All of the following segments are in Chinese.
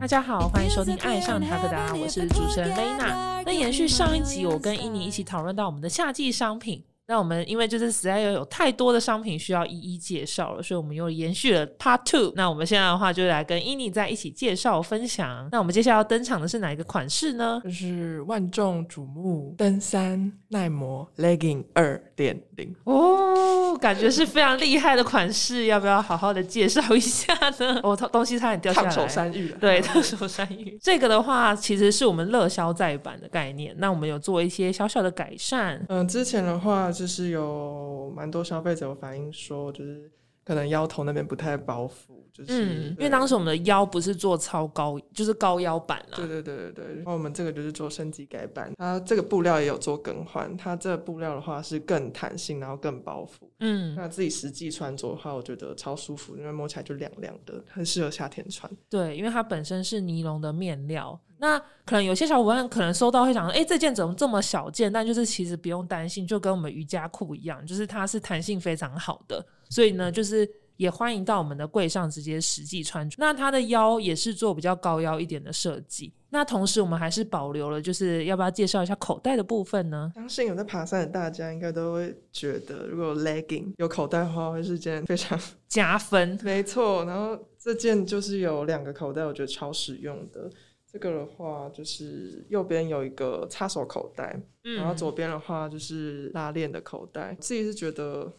大家好，欢迎收听《爱上塔克达》，我是主持人雷娜。那延续上一集，我跟伊妮一起讨论到我们的夏季商品。那我们因为就是实在有太多的商品需要一一介绍了，所以我们又延续了 Part Two。那我们现在的话就来跟伊妮在一起介绍分享。那我们接下来要登场的是哪一个款式呢？就是万众瞩目登山耐磨 Legging 二点零哦，感觉是非常厉害的款式，要不要好好的介绍一下呢？哦，东西差点掉下来。烫手山芋，对，烫手山芋。这个的话，其实是我们热销再版的概念。那我们有做一些小小的改善。嗯，之前的话。就是有蛮多消费者有反映说，就是可能腰头那边不太包覆，就是因为当时我们的腰不是做超高，就是高腰版了。对对对对对。然后我们这个就是做升级改版，它这个布料也有做更换，它这布料的话是更弹性，然后更包覆。嗯，那自己实际穿着的话，我觉得超舒服，因为摸起来就凉凉的，很适合夏天穿。对，因为它本身是尼龙的面料。那可能有些小伙伴可能收到会想说，哎，这件怎么这么小件？但就是其实不用担心，就跟我们瑜伽裤一样，就是它是弹性非常好的，所以呢，就是也欢迎到我们的柜上直接实际穿着。那它的腰也是做比较高腰一点的设计。那同时我们还是保留了，就是要不要介绍一下口袋的部分呢？相信有在爬山的大家应该都会觉得，如果 legging 有口袋的话，会是件非常加分。没错，然后这件就是有两个口袋，我觉得超实用的。这个的话，就是右边有一个插手口袋，然后左边的话就是拉链的口袋。自己是觉得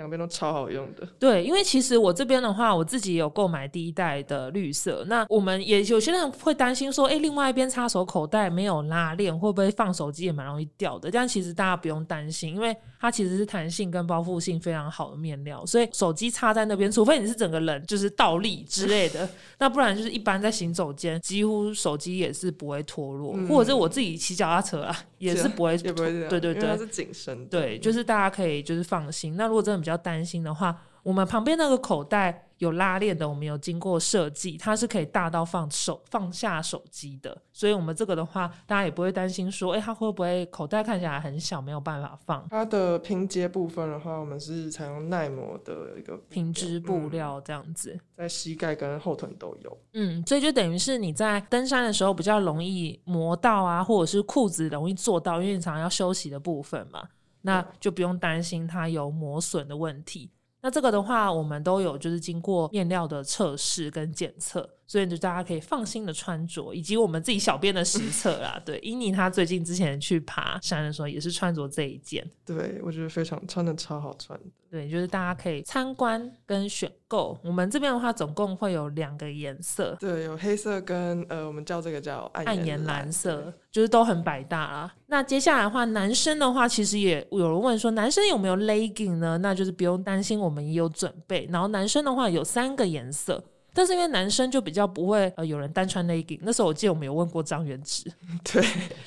两边都超好用的。对，因为其实我这边的话，我自己有购买第一代的绿色。那我们也有些人会担心说，哎，另外一边插手口袋没有拉链，会不会放手机也蛮容易掉的？但其实大家不用担心，因为。它其实是弹性跟包覆性非常好的面料，所以手机插在那边，除非你是整个人就是倒立之类的，那不然就是一般在行走间，几乎手机也是不会脱落，或者是我自己骑脚踏车啊，也是不会，也不会对对对，是紧身，对，就是大家可以就是放心。那如果真的比较担心的话，我们旁边那个口袋。有拉链的，我们有经过设计，它是可以大到放手放下手机的，所以我们这个的话，大家也不会担心说，哎，它会不会口袋看起来很小，没有办法放。它的拼接部分的话，我们是采用耐磨的一个平织布料，这样子，在膝盖跟后臀都有。嗯，所以就等于是你在登山的时候比较容易磨到啊，或者是裤子容易做到，因为你常常要休息的部分嘛，那就不用担心它有磨损的问题。那这个的话，我们都有就是经过面料的测试跟检测。所以就大家可以放心的穿着，以及我们自己小编的实测啦。对，伊妮她最近之前去爬山的时候，也是穿着这一件。对，我觉得非常穿的超好穿。对，就是大家可以参观跟选购。我们这边的话，总共会有两个颜色。对，有黑色跟呃，我们叫这个叫暗岩蓝色，就是都很百搭啦。那接下来的话，男生的话，其实也有人问说，男生有没有 legging 呢？那就是不用担心，我们也有准备。然后男生的话有三个颜色。但是因为男生就比较不会呃有人单穿 legging，那时候我记得我们有问过张元直，对，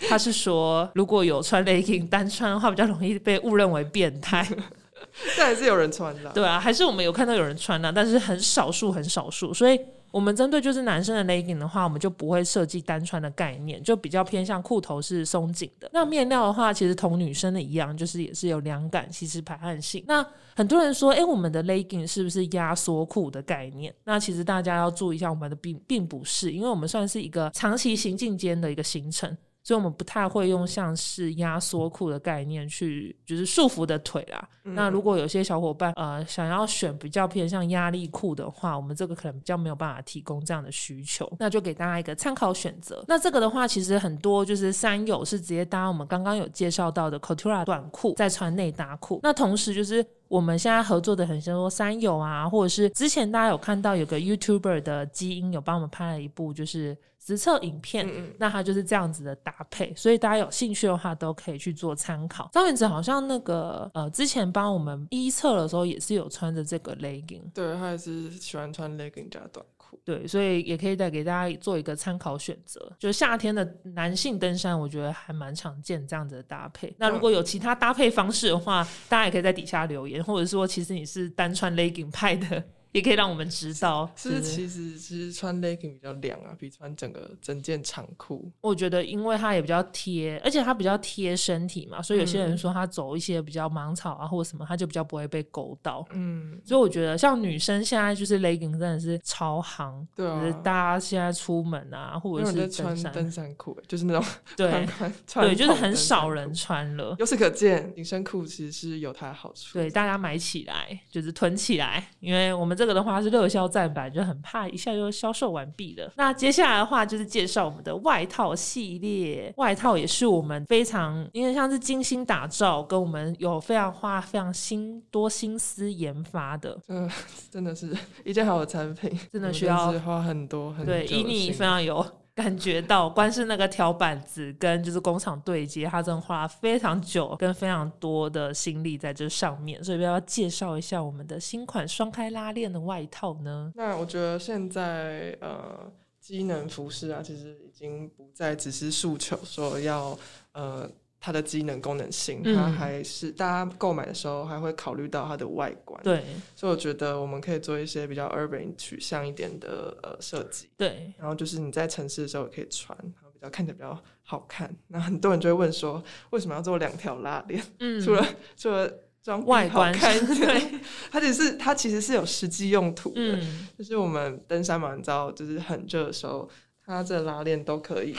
他是说如果有穿 legging 单穿的话，比较容易被误认为变态，但还是有人穿的，对啊，还是我们有看到有人穿的，但是很少数很少数，所以。我们针对就是男生的 legging 的话，我们就不会设计单穿的概念，就比较偏向裤头是松紧的。那面料的话，其实同女生的一样，就是也是有凉感，吸湿排汗性。那很多人说，哎，我们的 legging 是不是压缩裤的概念？那其实大家要注意一下，我们的并并不是，因为我们算是一个长期行进间的一个行程。所以，我们不太会用像是压缩裤的概念去，就是束缚的腿啦。那如果有些小伙伴呃想要选比较偏向压力裤的话，我们这个可能比较没有办法提供这样的需求，那就给大家一个参考选择。那这个的话，其实很多就是三友是直接搭我们刚刚有介绍到的 Couture 短裤，再穿内搭裤。那同时就是我们现在合作的很多三友啊，或者是之前大家有看到有个 YouTuber 的基因有帮我们拍了一部就是。实测影片，那它就是这样子的搭配，所以大家有兴趣的话都可以去做参考。张元子好像那个呃，之前帮我们一测的时候也是有穿着这个 legging，对他也是喜欢穿 legging 加短裤，对，所以也可以带给大家做一个参考选择。就是夏天的男性登山，我觉得还蛮常见这样子的搭配。那如果有其他搭配方式的话，大家也可以在底下留言，或者说其实你是单穿 legging 派的。也可以让我们知道。是其实其实穿 legging 比较凉啊，比穿整个整件长裤。我觉得因为它也比较贴，而且它比较贴身体嘛，所以有些人说他走一些比较芒草啊或者什么，他就比较不会被勾到。嗯，所以我觉得像女生现在就是 legging 真的是超行，对啊，大家现在出门啊，或者是穿登山裤，就是那种对 对，就是很少人穿了。由此可见，紧身裤其实是有它的好处。对，大家买起来就是囤起来，因为我们这个的话是热销战版，就很怕一下就销售完毕了。那接下来的话就是介绍我们的外套系列，外套也是我们非常因为像是精心打造，跟我们有非常花非常心多心思研发的。嗯，真的是一件好的产品，真的需要花很多很对，以你非常有。感觉到，光是那个条板子跟就是工厂对接，他真的花非常久跟非常多的心力在这上面，所以要不要介绍一下我们的新款双开拉链的外套呢？那我觉得现在呃，机能服饰啊，其实已经不再只是诉求说要呃。它的机能功能性，它还是大家购买的时候还会考虑到它的外观。对，所以我觉得我们可以做一些比较 urban 取向一点的呃设计。对，然后就是你在城市的时候可以穿，然后比较看起来比较好看。那很多人就会问说，为什么要做两条拉链？嗯，除了除了装外观，对，它只是它其实是有实际用途的。就是我们登山嘛，你知道，就是很热的时候，它这拉链都可以。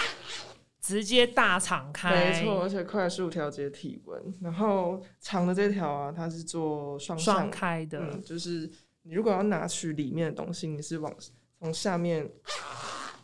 直接大敞开，没错，而且快速调节体温。然后长的这条啊，它是做双双开的，嗯，就是你如果要拿取里面的东西，你是往从下面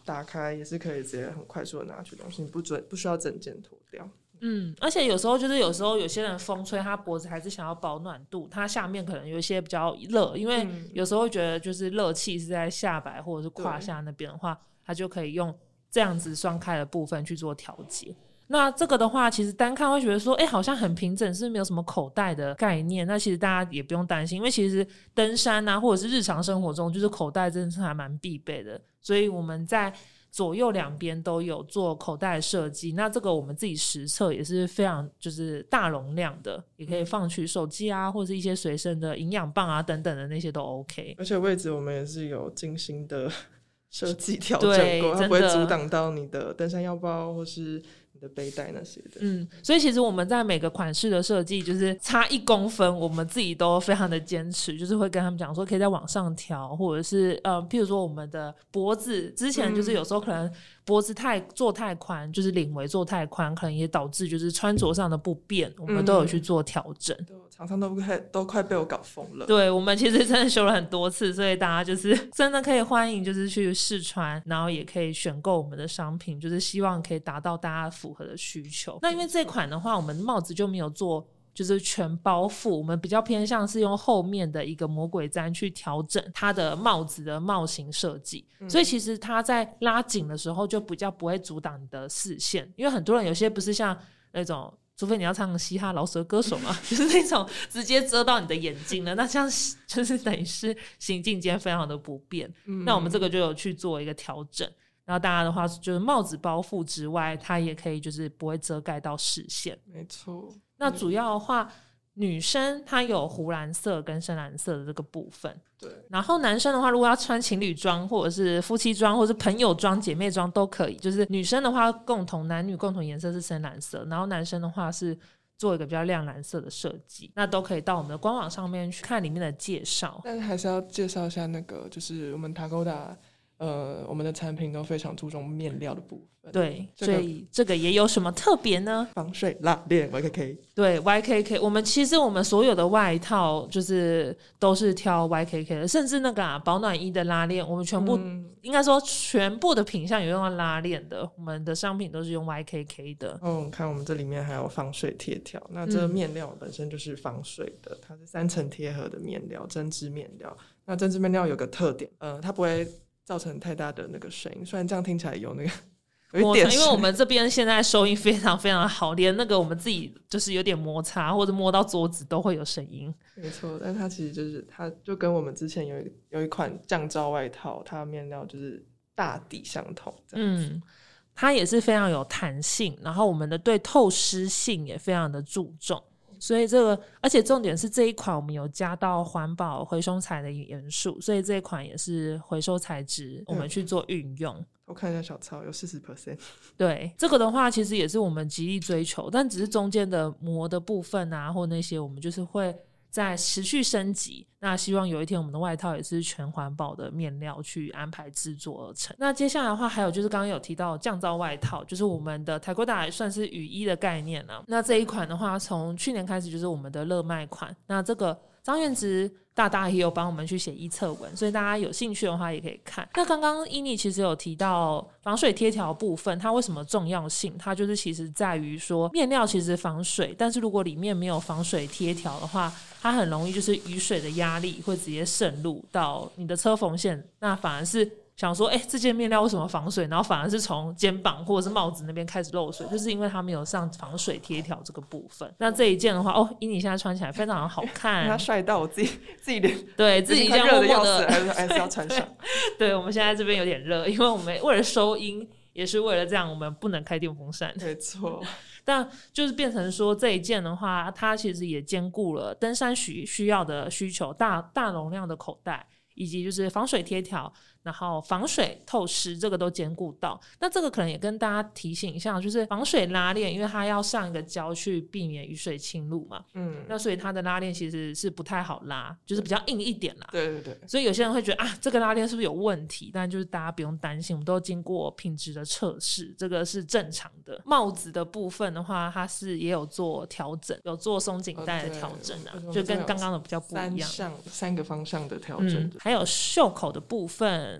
打开，也是可以直接很快速的拿取东西，你不准不需要整件脱掉。嗯，而且有时候就是有时候有些人风吹，他脖子还是想要保暖度，他下面可能有一些比较热，因为有时候觉得就是热气是在下摆或者是胯下那边的话，他就可以用。这样子双开的部分去做调节，那这个的话，其实单看会觉得说，哎，好像很平整，是没有什么口袋的概念。那其实大家也不用担心，因为其实登山啊，或者是日常生活中，就是口袋真的是还蛮必备的。所以我们在左右两边都有做口袋设计。那这个我们自己实测也是非常就是大容量的，也可以放取手机啊，或者是一些随身的营养棒啊等等的那些都 OK。而且位置我们也是有精心的。设计调整过，它不会阻挡到你的登山腰包或是你的背带那些的。嗯，所以其实我们在每个款式的设计，就是差一公分，我们自己都非常的坚持，就是会跟他们讲说，可以再往上调，或者是呃，譬如说我们的脖子，之前就是有时候可能。脖子太做太宽，就是领围做太宽，可能也导致就是穿着上的不便，我们都有去做调整。常常都快都快被我搞疯了。对我们其实真的修了很多次，所以大家就是 真的可以欢迎，就是去试穿，然后也可以选购我们的商品，就是希望可以达到大家符合的需求。那因为这款的话，我们帽子就没有做。就是全包覆，我们比较偏向是用后面的一个魔鬼毡去调整它的帽子的帽型设计，所以其实它在拉紧的时候就比较不会阻挡你的视线，因为很多人有些不是像那种，除非你要唱嘻哈饶舌歌手嘛，就是那种直接遮到你的眼睛了，那这样就是等于是行进间非常的不便。那我们这个就有去做一个调整，然后大家的话就是帽子包覆之外，它也可以就是不会遮盖到视线。没错。那主要的话，女生她有湖蓝色跟深蓝色的这个部分。对。然后男生的话，如果要穿情侣装或者是夫妻装或者是朋友装、姐妹装都可以。就是女生的话，共同男女共同颜色是深蓝色，然后男生的话是做一个比较亮蓝色的设计。那都可以到我们的官网上面去看里面的介绍。但是还是要介绍一下那个，就是我们塔勾达。呃，我们的产品都非常注重面料的部分。对，所以这个也有什么特别呢？防水拉链 YKK。对，YKK，我们其实我们所有的外套就是都是挑 YKK 的，甚至那个啊保暖衣的拉链，我们全部应该说全部的品相有用到拉链的，我们的商品都是用 YKK 的。嗯，看我们这里面还有防水贴条，那这个面料本身就是防水的，它是三层贴合的面料，针织面料。那针织面料有个特点，呃，它不会。造成太大的那个声音，虽然这样听起来有那个 有一点，因为我们这边现在收音非常非常的好，连那个我们自己就是有点摩擦或者摸到桌子都会有声音。没错，但它其实就是它就跟我们之前有一有一款降噪外套，它的面料就是大抵相同。嗯，它也是非常有弹性，然后我们的对透湿性也非常的注重。所以这个，而且重点是这一款我们有加到环保回收材的元素，所以这一款也是回收材质，我们去做运用。我看一下小抄，有四十 percent。对，这个的话其实也是我们极力追求，但只是中间的膜的部分啊，或那些我们就是会。在持续升级，那希望有一天我们的外套也是全环保的面料去安排制作而成。那接下来的话，还有就是刚刚有提到降噪外套，就是我们的台国达算是雨衣的概念呢。那这一款的话，从去年开始就是我们的热卖款。那这个张燕直。大大也有帮我们去写一册文，所以大家有兴趣的话也可以看。那刚刚伊妮其实有提到防水贴条部分，它为什么重要性？它就是其实在于说面料其实防水，但是如果里面没有防水贴条的话，它很容易就是雨水的压力会直接渗入到你的车缝线，那反而是。想说，哎，这件面料为什么防水？然后反而是从肩膀或者是帽子那边开始漏水，就是因为它没有上防水贴条这个部分。那这一件的话，哦，伊妮现在穿起来非常好看，他帅到我自己自己连对自己这样默默的还是 还是要穿上。对，我们现在这边有点热，因为我们为了收音，也是为了这样，我们不能开电风扇。没错，那就是变成说这一件的话，它其实也兼顾了登山需需要的需求，大大容量的口袋，以及就是防水贴条。然后防水透湿这个都兼顾到，那这个可能也跟大家提醒一下，就是防水拉链，因为它要上一个胶去避免雨水侵入嘛，嗯，那所以它的拉链其实是不太好拉，就是比较硬一点啦。对对对。所以有些人会觉得啊，这个拉链是不是有问题？但就是大家不用担心，我们都经过品质的测试，这个是正常的。帽子的部分的话，它是也有做调整，有做松紧带的调整啊，就跟刚刚的比较不一样。三三个方向的调整，还有袖口的部分。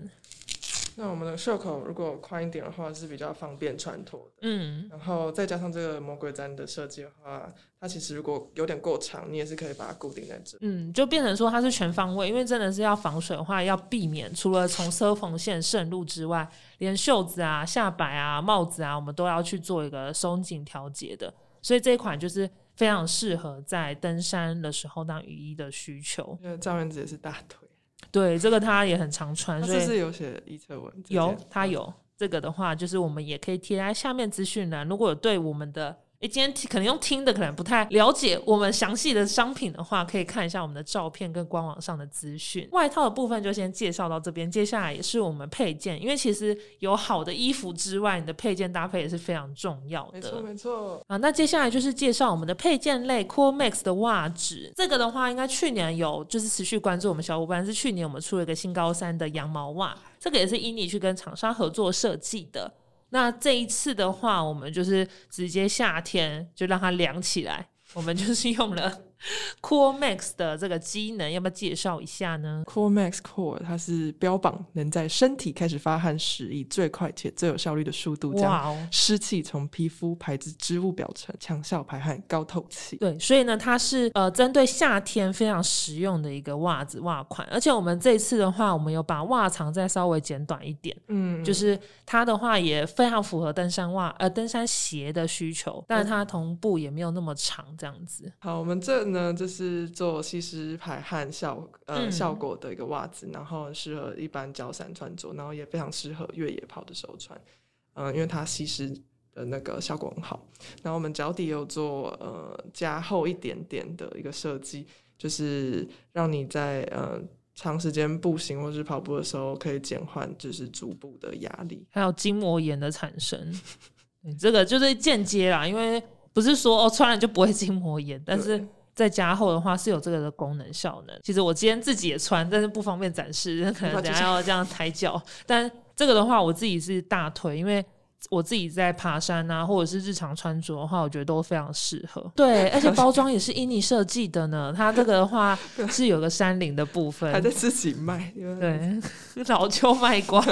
那我们的袖口如果宽一点的话，是比较方便穿脱的。嗯，然后再加上这个魔鬼毡的设计的话，它其实如果有点过长，你也是可以把它固定在这。嗯，就变成说它是全方位，因为真的是要防水的话，要避免除了从车缝线渗入之外，连袖子啊、下摆啊、帽子啊，我们都要去做一个松紧调节的。所以这一款就是非常适合在登山的时候当雨衣的需求。因为赵元子也是大腿。对，这个他也很常穿，所以是有写一车文，有他有这个的话，就是我们也可以贴在下面资讯栏。如果有对我们的。诶，今天可能用听的可能不太了解我们详细的商品的话，可以看一下我们的照片跟官网上的资讯。外套的部分就先介绍到这边，接下来也是我们配件，因为其实有好的衣服之外，你的配件搭配也是非常重要的。没错，没错。啊，那接下来就是介绍我们的配件类，Cool Max 的袜子。这个的话，应该去年有就是持续关注我们小伙伴，是去年我们出了一个新高三的羊毛袜，这个也是伊尼去跟厂商合作设计的。那这一次的话，我们就是直接夏天就让它凉起来，我们就是用了。Cool Max 的这个机能要不要介绍一下呢？Core Max Core 它是标榜能在身体开始发汗时以最快且最有效率的速度将湿气从皮肤排至织物表层，强效排汗、高透气。对，所以呢，它是呃针对夏天非常实用的一个袜子袜款。而且我们这次的话，我们有把袜长再稍微剪短一点，嗯，就是它的话也非常符合登山袜呃登山鞋的需求，但是它同步也没有那么长这样子。好，我们这。呢，这是做吸湿排汗效呃效果的一个袜子，然后适合一般脚散穿着，然后也非常适合越野跑的时候穿，嗯，因为它吸湿的那个效果很好。然后我们脚底有做呃加厚一点点的一个设计，就是让你在呃长时间步行或是跑步的时候可以减缓就是足部的压力，还有筋膜炎的产生，这个就是间接啦，因为不是说哦穿了就不会筋膜炎，但是。在加厚的话是有这个的功能效能。其实我今天自己也穿，但是不方便展示，可能等下要这样抬脚。但这个的话，我自己是大腿，因为。我自己在爬山啊，或者是日常穿着的话，我觉得都非常适合。对，而且包装也是伊尼设计的呢。它这个的话是有个山林的部分，还在自己卖。对，老邱卖光，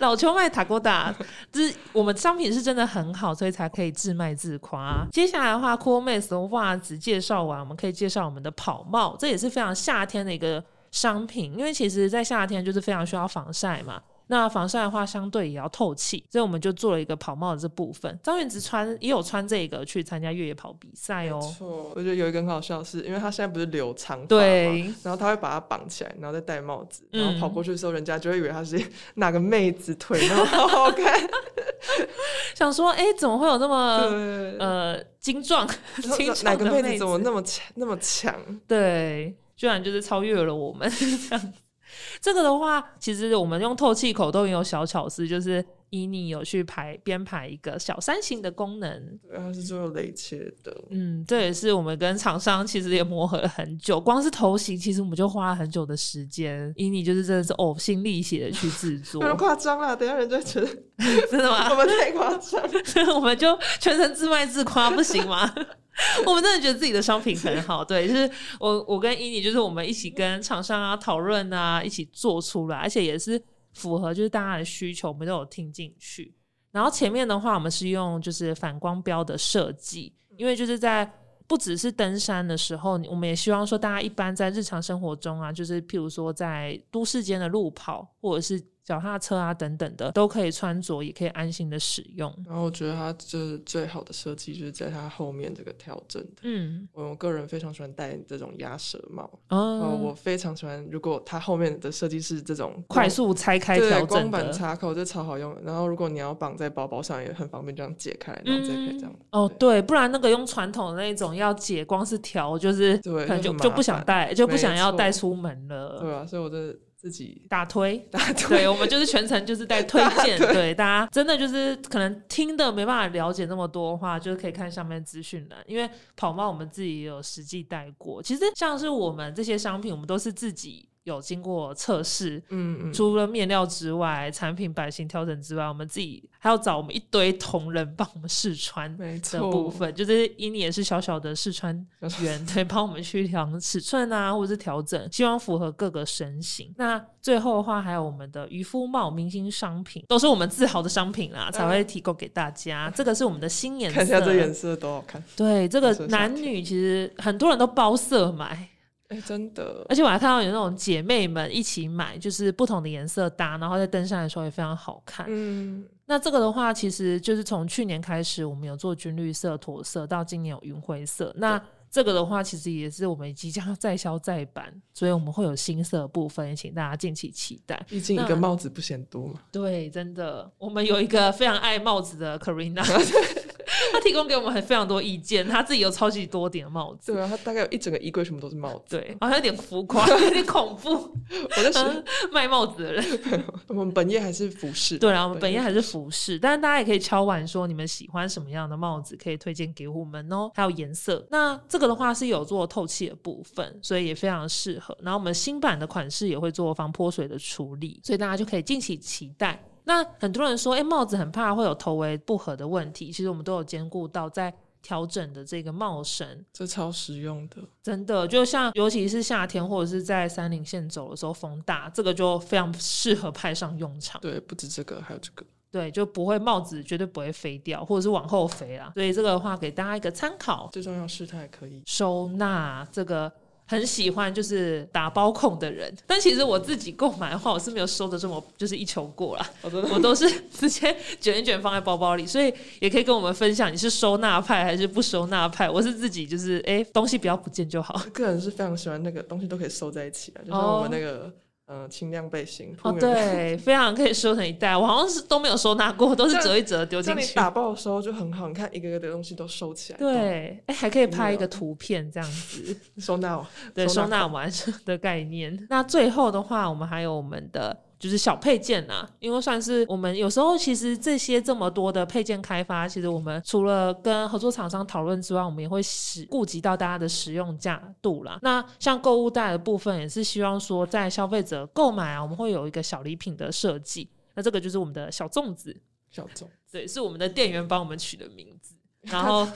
老邱卖塔哥达，就是我们商品是真的很好，所以才可以自卖自夸。接下来的话，Cool Max 的袜子介绍完，我们可以介绍我们的跑帽，这也是非常夏天的一个商品，因为其实在夏天就是非常需要防晒嘛。那防晒的话，相对也要透气，所以我们就做了一个跑帽的这部分。张元直穿也有穿这个去参加越野跑比赛哦。错，我觉得有一个很好笑，是因为他现在不是留长发对，然后他会把它绑起来，然后再戴帽子，然后跑过去的时候，人家就会以为他是 哪个妹子腿那么好看。想说，哎，怎么会有那么，呃精壮、精哪壮的妹个妹子怎么那么强那么强？对，居然就是超越了我们 这样。这个的话，其实我们用透气口都有小巧思，就是以你有去排编排一个小三型的功能。对，它是做雷切的，嗯，这也是我们跟厂商其实也磨合了很久，光是头型其实我们就花了很久的时间。以你就是真的是呕心沥血的去制作不，能 夸张了，等下人家会觉得真的吗我？们太夸张。我们就全程自卖自夸，不行吗？我们真的觉得自己的商品很好，对，就是我我跟伊妮，就是我们一起跟厂商啊讨论啊，一起做出来，而且也是符合就是大家的需求，我们都有听进去。然后前面的话，我们是用就是反光标的设计，因为就是在不只是登山的时候，我们也希望说大家一般在日常生活中啊，就是譬如说在都市间的路跑或者是脚踏车啊等等的，都可以穿着，也可以安心的使用。然后我觉得它就是最好的设计，就是在它后面这个调整的。嗯，我个人非常喜欢戴这种鸭舌帽，哦哦，我非常喜欢。如果它后面的设计是这种快速拆开对调光板整的。插扣，这超好用。然后如果你要绑在包包上，也很方便，这样解开，然后再可以这样。哦，对，不然那个用传统的那种要解，光是调就是对可能就就不想烦带，就不想要错带出门了。对啊，所以我的自己打推，大对我们就是全程就是在推荐，对大家真的就是可能听的没办法了解那么多的话，就是可以看上面资讯栏，因为跑猫我们自己也有实际带过。其实像是我们这些商品，我们都是自己有经过测试，嗯嗯，除了面料之外，产品版型调整之外，我们自己还要找我们一堆同仁帮我们试穿的部分，就是伊尼也是小小的试穿员，对，帮我们去量尺寸啊，或者是调整，希望符合各个身形。那最后的话，还有我们的渔夫帽明星商品，都是我们自豪的商品啦，才会提供给大家。这个是我们的新颜色，看一下这颜色多好看。对，这个男女其实很多人都包色买。哎，真的，而且我还看到有那种姐妹们一起买，就是不同的颜色搭，然后在登山的时候也非常好看。嗯，那这个的话，其实就是从去年开始，我们有做军绿色、驼色，到今年有云灰色。那这个的话，其实也是我们即将要再销再版，所以我们会有新色的部分，也请大家敬请期待。毕竟一个帽子不嫌多嘛。对，真的，我们有一个非常爱帽子的 Karina，她提供给我们很非常多意见，他自己有超级多顶的帽子。对啊，他大概有一整个衣柜什么都是帽子。对，好像有点浮夸，有点恐怖。我在是，卖帽子的人，我们本业还是服饰。对啊，我们本业还是服饰，但是大家也可以敲完说你们喜欢什么样的帽子，可以推荐给我们哦。还有颜色，那这个的话是有做透气的部分，所以也非常适合。然后我们新版的款式也会做防泼水的处理，所以大家就可以敬请期待。那很多人说，哎、帽子很怕会有头围不合的问题，其实我们都有兼顾到在调整的这个帽绳，这超实用的。真的，就像尤其是夏天或者是在山林线走的时候，风大，这个就非常适合派上用场。对，不止这个，还有这个。对，就不会帽子绝对不会飞掉，或者是往后飞啦。所以这个的话，给大家一个参考。最重要是它还可以。收纳这个很喜欢就是打包控的人，但其实我自己购买的话，我是没有收的这么就是一球过啦，我我都是直接卷一卷放在包包里，所以也可以跟我们分享你是收纳派还是不收纳派。我是自己就是哎、东西不要不见就好。个人是非常喜欢那个东西都可以收在一起啊，就像我们那个呃轻量背心。哦，对，非常可以收成一袋，我好像是都没有收纳过，都是折一折丢进去。打包的时候就很好，你看一个个的东西都收起来，对，哎，还可以拍一个图片这样子。收纳哦。对收纳完 的概念。那最后的话，我们还有我们的就是小配件啊，因为算是我们有时候其实这些这么多的配件开发，其实我们除了跟合作厂商讨论之外，我们也会使顾及到大家的使用价度啦。那像购物袋的部分，也是希望说在消费者购买啊，我们会有一个小礼品的设计。那这个就是我们的小粽子，小粽，对，是我们的店员帮我们取的名字。然后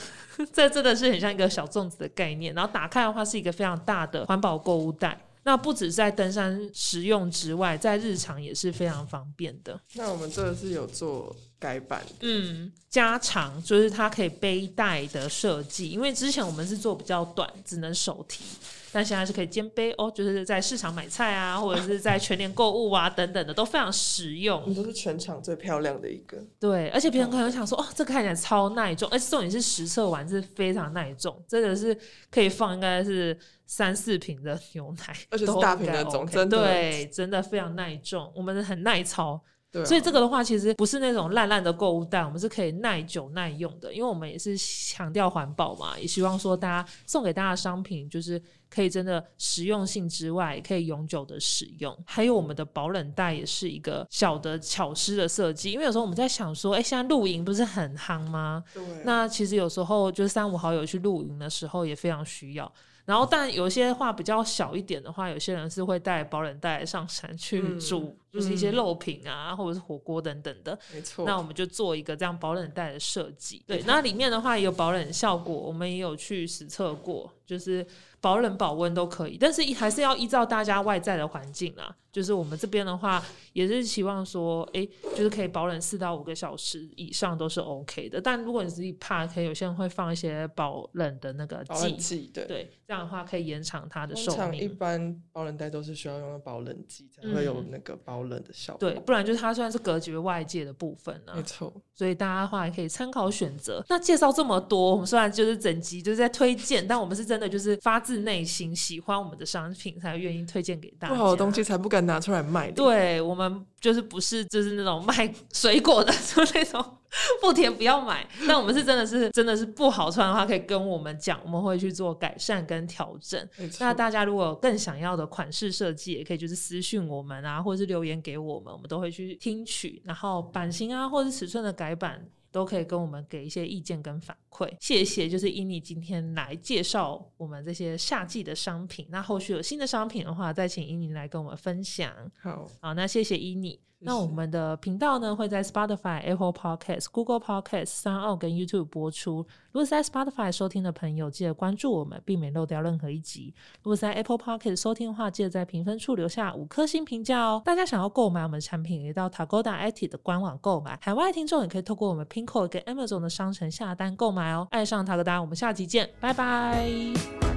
这真的是很像一个小粽子的概念。然后打开的话是一个非常大的环保购物袋。那不止在登山实用之外，在日常也是非常方便的。那我们这个是有做改版的，嗯，加长就是它可以背带的设计，因为之前我们是做比较短，只能手提，但现在是可以肩背哦，就是在市场买菜啊，或者是在全年购物啊等等的，都非常实用。你都是全场最漂亮的一个。对，而且别人可能想说，哦，这个看起来超耐重，而且重点是实测完是非常耐重，真的是可以放应该是三四瓶的牛奶，而且大瓶那种 OK 真的对，真的非常耐重，我们很耐操，对啊，所以这个的话，其实不是那种烂烂的购物袋，我们是可以耐久耐用的，因为我们也是强调环保嘛，也希望说大家送给大家的商品就是可以真的实用性之外，也可以永久的使用。还有我们的保冷袋也是一个小的巧思的设计，因为有时候我们在想说，哎，现在露营不是很夯吗？对，那其实有时候就是三五好友去露营的时候也非常需要。然后，但有些话比较小一点的话，有些人是会带保冷袋上山去嗯煮，就是一些肉品啊，或者是火锅等等的。没错。那我们就做一个这样保冷袋的设计。对，那里面的话也有保冷效果，我们也有去实测过，就是保冷保温都可以，但是还是要依照大家外在的环境啦。就是我们这边的话，也是希望说，哎，就是可以保冷四到五个小时以上都是 OK 的。但如果你自己怕，可以有些人会放一些保冷的那个保剂，剂，对。对，这样的话可以延长它的通寿常一。般保冷袋都是需要用到保冷剂才会有嗯那个保冷的效果。对，不然就是它算是隔绝外界的部分呢、没错。所以大家的话也可以参考选择。那介绍这么多，我们虽然就是整集就是在推荐，但我们是真的就是发自内心喜欢我们的商品，才愿意推荐给大家。不好的东西才不敢拿出来卖的。对我们就是不是就是那种卖水果的，就那种不甜不要买。但我们是真的是真的是不好穿的话，可以跟我们讲，我们会去做改善跟调整。那大家如果有更想要的款式设计，也可以就是私讯我们啊，或者是留言给我们，我们都会去听取。然后版型啊，或者是尺寸的改版，都可以跟我们给一些意见跟反馈。谢谢，就是伊妮今天来介绍我们这些夏季的商品。那后续有新的商品的话，再请伊妮来跟我们分享。好，好，那谢谢伊妮。那我们的频道呢会在 Spotify、Apple Podcast、Google Podcast、三奥跟 YouTube 播出。如果在 Spotify 收听的朋友，记得关注我们，避免漏掉任何一集。如果在 Apple Podcast 收听的话，记得在评分处留下五颗星评价哦。大家想要购买我们的产品，也到 Tagoda IT 的官网购买。海外听众也可以透过我们 Pinko 跟 Amazon 的商城下单购买哦。爱上 Tagoda，我们下集见，拜拜。